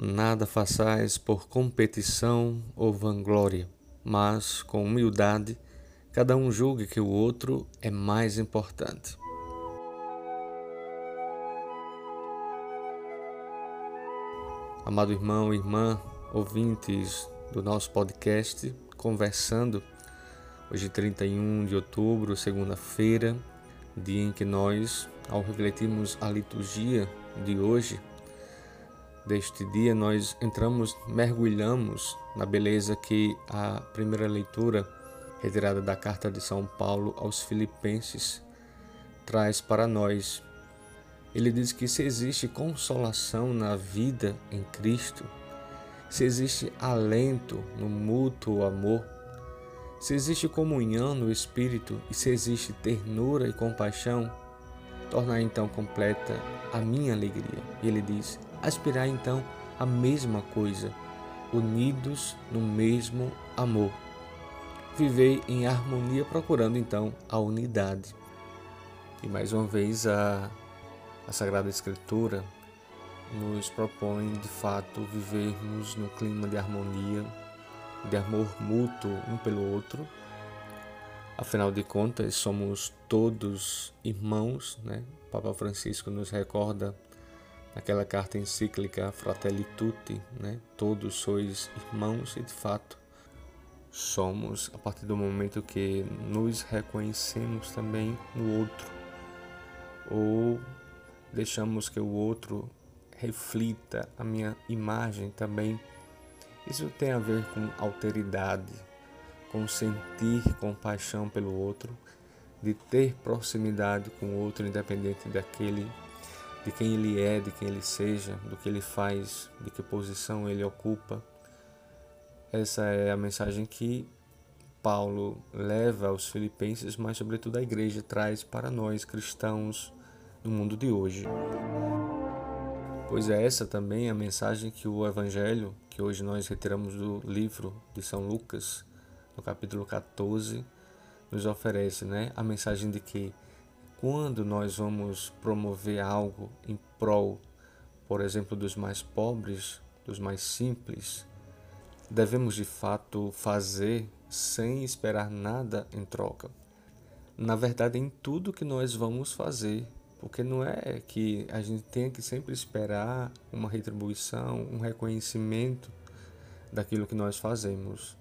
Nada façais por competição ou vanglória, mas com humildade, cada um julgue que o outro é mais importante. Amado irmão e irmã, ouvintes do nosso podcast, conversando, hoje 31 de outubro, segunda-feira, dia em que nós, ao refletirmos a liturgia de hoje, deste dia, nós entramos, mergulhamos na beleza que a primeira leitura, retirada da carta de São Paulo aos Filipenses, traz para nós. Ele diz que se existe consolação na vida em Cristo, se existe alento no mútuo amor, se existe comunhão no Espírito e se existe ternura e compaixão, tornar então completa a minha alegria. E ele diz: aspirar então a mesma coisa, unidos no mesmo amor. Vivei em harmonia, procurando então a unidade. E mais uma vez a, a Sagrada Escritura nos propõe de fato vivermos no clima de harmonia, de amor mútuo um pelo outro. Afinal de contas, somos todos irmãos, né? O Papa Francisco nos recorda naquela carta encíclica Fratelli Tutti, né? Todos sois irmãos e de fato somos a partir do momento que nos reconhecemos também no outro ou deixamos que o outro reflita a minha imagem também. Isso tem a ver com alteridade, com sentir compaixão pelo outro, de ter proximidade com o outro, independente daquele de quem ele é, de quem ele seja, do que ele faz, de que posição ele ocupa. Essa é a mensagem que Paulo leva aos filipenses, mas sobretudo a igreja traz para nós cristãos no mundo de hoje. Pois é essa também a mensagem que o evangelho, que hoje nós retiramos do livro de São Lucas, no capítulo 14, nos oferece, né? A mensagem de que quando nós vamos promover algo em prol, por exemplo, dos mais pobres, dos mais simples, devemos de fato fazer sem esperar nada em troca. Na verdade, em tudo que nós vamos fazer, porque não é que a gente tenha que sempre esperar uma retribuição, um reconhecimento daquilo que nós fazemos.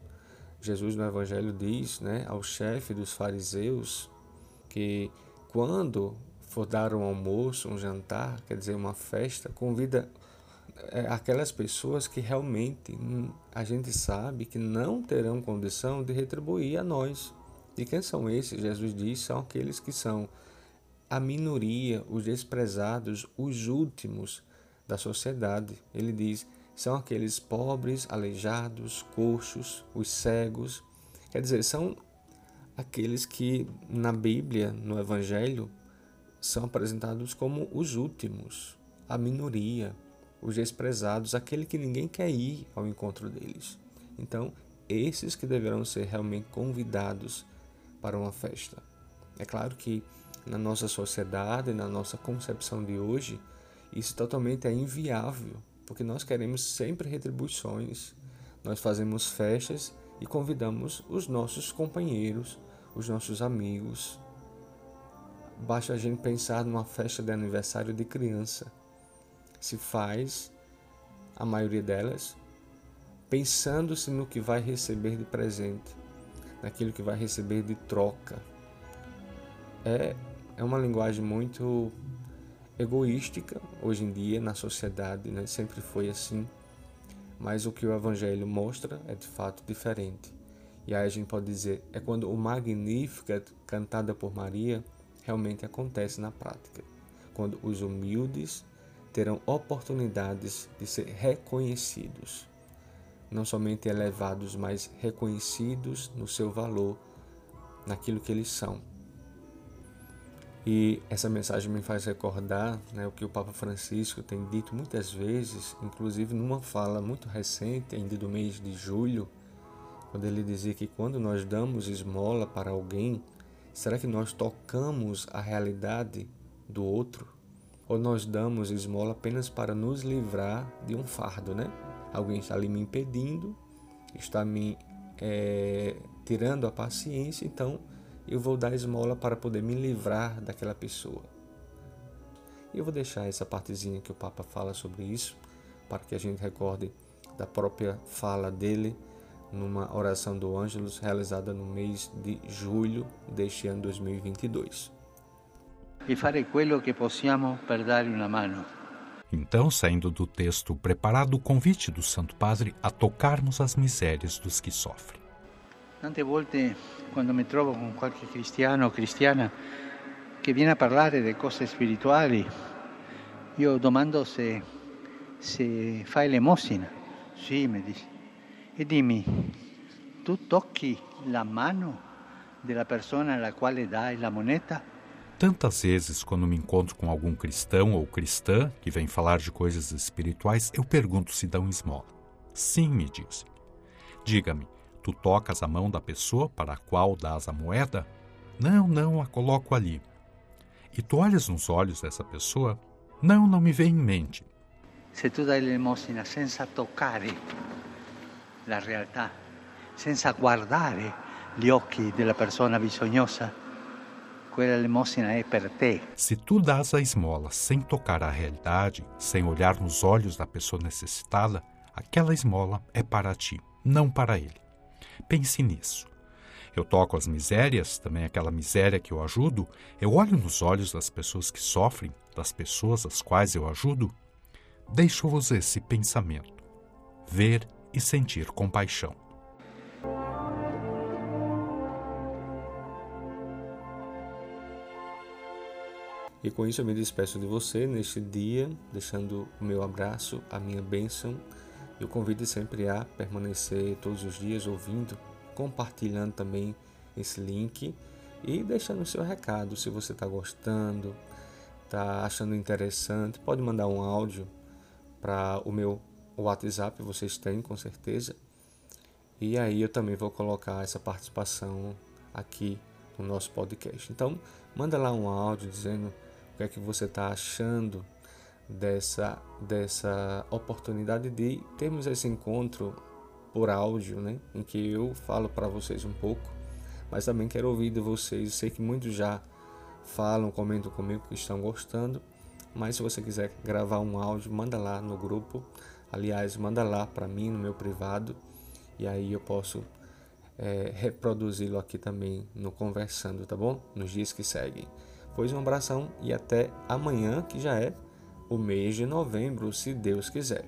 Jesus no Evangelho diz né, ao chefe dos fariseus que quando for dar um almoço, um jantar, quer dizer, uma festa, convida é, aquelas pessoas que realmente hum, a gente sabe que não terão condição de retribuir a nós. E quem são esses? Jesus diz: são aqueles que são a minoria, os desprezados, os últimos da sociedade. Ele diz: são aqueles pobres, aleijados, coxos, os cegos. Quer dizer, são aqueles que na Bíblia, no Evangelho, são apresentados como os últimos, a minoria, os desprezados, aquele que ninguém quer ir ao encontro deles. Então, esses que deverão ser realmente convidados para uma festa. É claro que na nossa sociedade, na nossa concepção de hoje, isso totalmente é inviável, porque nós queremos sempre retribuições. Nós fazemos festas e convidamos os nossos companheiros, os nossos amigos. Basta a gente pensar numa festa de aniversário de criança. Se faz, a maioria delas, pensando-se no que vai receber de presente, naquilo que vai receber de troca. É, é uma linguagem muito egoística hoje em dia na sociedade, né? sempre foi assim. Mas o que o Evangelho mostra é de fato diferente. E aí a gente pode dizer, é quando o Magnificat, cantada por Maria, realmente acontece na prática. Quando os humildes terão oportunidades de ser reconhecidos. Não somente elevados, mas reconhecidos no seu valor, naquilo que eles são. E essa mensagem me faz recordar né, o que o Papa Francisco tem dito muitas vezes, inclusive numa fala muito recente, ainda do mês de julho, quando ele dizia que quando nós damos esmola para alguém, será que nós tocamos a realidade do outro? Ou nós damos esmola apenas para nos livrar de um fardo, né? Alguém está ali me impedindo, está me é, tirando a paciência, então eu vou dar esmola para poder me livrar daquela pessoa. Eu vou deixar essa partezinha que o Papa fala sobre isso, para que a gente recorde da própria fala dele numa oração do Ângelus realizada no mês de julho deste ano 2022. E fare quello che possiamo per dare una mano. Então, saindo do texto preparado o convite do Santo Padre a tocarmos as misérias dos que sofrem. Tante volte quando mi trovo con qualche cristiano o cristiana che viene a parlare di cose spirituali, io domando se, se fai l'emosina. Sì, mi dice. E dimmi, tu tocchi la mano della persona alla quale dai la moneta? Tantas vezes, quando me encontro com algum cristão ou cristã que vem falar de coisas espirituais, eu pergunto se dão esmola. Sim, me diz. Diga-me, tu tocas a mão da pessoa para a qual dás a moeda? Não, não, a coloco ali. E tu olhas nos olhos dessa pessoa? Não, não me vem em mente. Se tu dai l'elemosina senza toccare la realtà, senza guardare gli occhi della persona bisognosa, quella elemosina è per te. Se tu dás a esmola sem tocar a realidade, sem olhar nos olhos da pessoa necessitada, aquela esmola é para ti, não para ele. Pense nisso. Eu toco as misérias, também aquela miséria que eu ajudo, eu olho nos olhos das pessoas que sofrem, das pessoas às quais eu ajudo. Deixo-vos esse pensamento. Ver e sentir compaixão. E com isso eu me despeço de você neste dia, deixando o meu abraço, a minha bênção e o convido sempre a permanecer todos os dias ouvindo, compartilhando também esse link e deixando o seu recado. Se você está gostando, está achando interessante, pode mandar um áudio para o meu WhatsApp, vocês têm com certeza. E aí eu também vou colocar essa participação aqui no nosso podcast. Então, manda lá um áudio dizendo o que é que você está achando dessa, dessa oportunidade de termos esse encontro por áudio, né? Em que eu falo para vocês um pouco, mas também quero ouvir de vocês. Sei que muitos já falam, comentam comigo que estão gostando, mas se você quiser gravar um áudio, manda lá no grupo. Aliás, manda lá para mim no meu privado e aí eu posso é, reproduzi-lo aqui também no Conversando, tá bom? Nos dias que seguem. Pois um abração e até amanhã, que já é o mês de novembro, se Deus quiser.